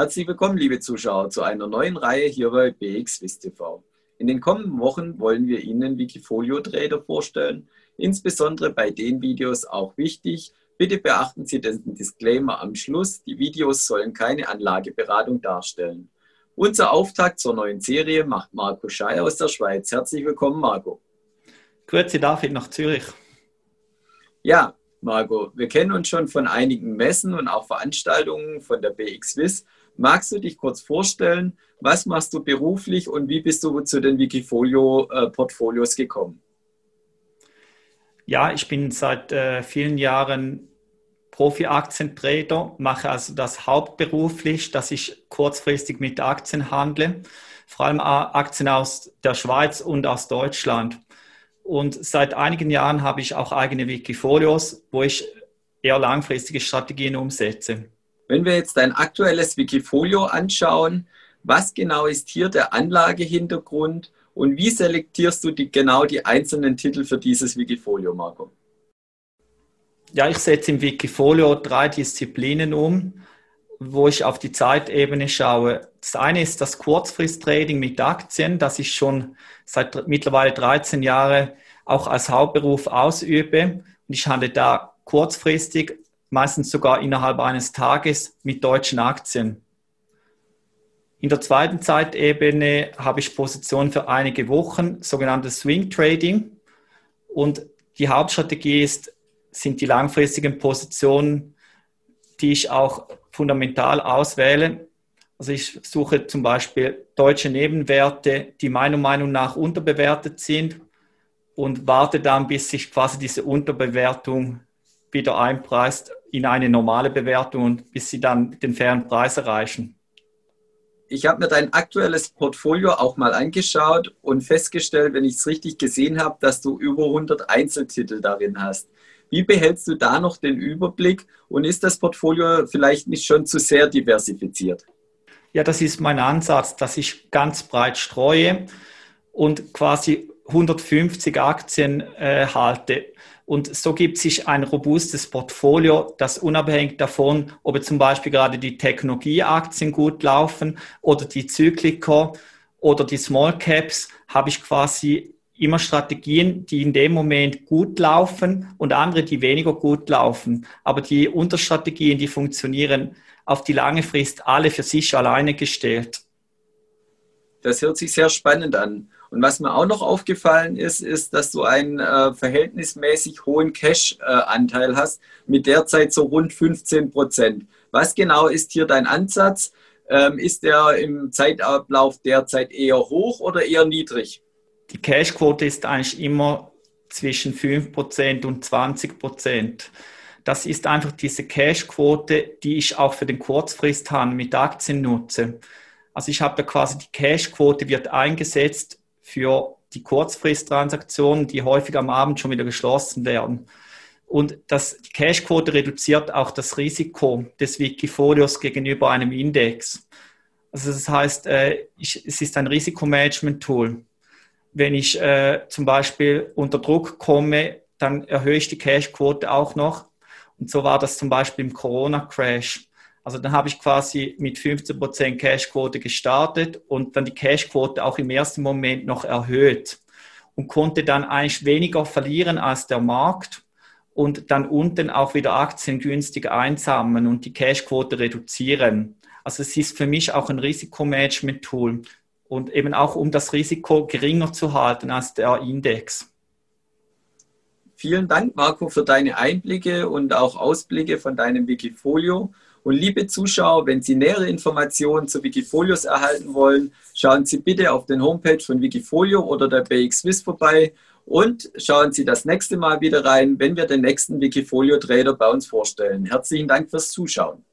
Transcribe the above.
Herzlich willkommen, liebe Zuschauer, zu einer neuen Reihe hier bei BXWIS TV. In den kommenden Wochen wollen wir Ihnen Wikifolio-Trader vorstellen, insbesondere bei den Videos auch wichtig. Bitte beachten Sie den Disclaimer am Schluss. Die Videos sollen keine Anlageberatung darstellen. Unser Auftakt zur neuen Serie macht Marco Schei aus der Schweiz. Herzlich willkommen, Marco. Grüezi David nach Zürich. Ja, Marco, wir kennen uns schon von einigen Messen und auch Veranstaltungen von der BXWIS. Magst du dich kurz vorstellen, was machst du beruflich und wie bist du zu den Wikifolio-Portfolios gekommen? Ja, ich bin seit äh, vielen Jahren Profi-Aktientrader, mache also das hauptberuflich, dass ich kurzfristig mit Aktien handle, vor allem Aktien aus der Schweiz und aus Deutschland. Und seit einigen Jahren habe ich auch eigene Wikifolios, wo ich eher langfristige Strategien umsetze. Wenn wir jetzt dein aktuelles Wikifolio anschauen, was genau ist hier der Anlagehintergrund und wie selektierst du die, genau die einzelnen Titel für dieses Wikifolio, Marco? Ja, ich setze im Wikifolio drei Disziplinen um, wo ich auf die Zeitebene schaue. Das eine ist das Kurzfrist-Trading mit Aktien, das ich schon seit mittlerweile 13 Jahren auch als Hauptberuf ausübe. Und ich handle da kurzfristig, meistens sogar innerhalb eines Tages mit deutschen Aktien. In der zweiten Zeitebene habe ich Positionen für einige Wochen, sogenanntes Swing Trading. Und die Hauptstrategie ist, sind die langfristigen Positionen, die ich auch fundamental auswähle. Also ich suche zum Beispiel deutsche Nebenwerte, die meiner Meinung nach unterbewertet sind und warte dann, bis sich quasi diese Unterbewertung wieder einpreist in eine normale Bewertung und bis sie dann den fairen Preis erreichen. Ich habe mir dein aktuelles Portfolio auch mal angeschaut und festgestellt, wenn ich es richtig gesehen habe, dass du über 100 Einzeltitel darin hast. Wie behältst du da noch den Überblick und ist das Portfolio vielleicht nicht schon zu sehr diversifiziert? Ja, das ist mein Ansatz, dass ich ganz breit streue und quasi 150 Aktien äh, halte. Und so gibt sich ein robustes Portfolio, das unabhängig davon, ob zum Beispiel gerade die Technologieaktien gut laufen oder die Zykliker oder die Small Caps, habe ich quasi immer Strategien, die in dem Moment gut laufen und andere, die weniger gut laufen. Aber die Unterstrategien, die funktionieren auf die lange Frist alle für sich alleine gestellt. Das hört sich sehr spannend an. Und was mir auch noch aufgefallen ist, ist, dass du einen äh, verhältnismäßig hohen Cash-Anteil äh, hast, mit derzeit so rund 15 Prozent. Was genau ist hier dein Ansatz? Ähm, ist der im Zeitablauf derzeit eher hoch oder eher niedrig? Die Cash-Quote ist eigentlich immer zwischen 5% und 20%. Das ist einfach diese Cash-Quote, die ich auch für den Kurzfristhandel mit Aktien nutze. Also ich habe da quasi die Cash-Quote wird eingesetzt für die Kurzfristtransaktionen, die häufig am Abend schon wieder geschlossen werden. Und das, die Cashquote reduziert auch das Risiko des Wikifolios gegenüber einem Index. Also das heißt, äh, ich, es ist ein Risikomanagement-Tool. Wenn ich äh, zum Beispiel unter Druck komme, dann erhöhe ich die Cashquote auch noch. Und so war das zum Beispiel im Corona-Crash. Also dann habe ich quasi mit 15% Cashquote gestartet und dann die Cashquote auch im ersten Moment noch erhöht und konnte dann eigentlich weniger verlieren als der Markt und dann unten auch wieder Aktien günstig einsammeln und die Cashquote reduzieren. Also es ist für mich auch ein Risikomanagement-Tool und eben auch um das Risiko geringer zu halten als der Index. Vielen Dank, Marco, für deine Einblicke und auch Ausblicke von deinem Wikifolio. Und liebe Zuschauer, wenn Sie nähere Informationen zu Wikifolios erhalten wollen, schauen Sie bitte auf den Homepage von Wikifolio oder der BXWIS vorbei und schauen Sie das nächste Mal wieder rein, wenn wir den nächsten Wikifolio-Trader bei uns vorstellen. Herzlichen Dank fürs Zuschauen.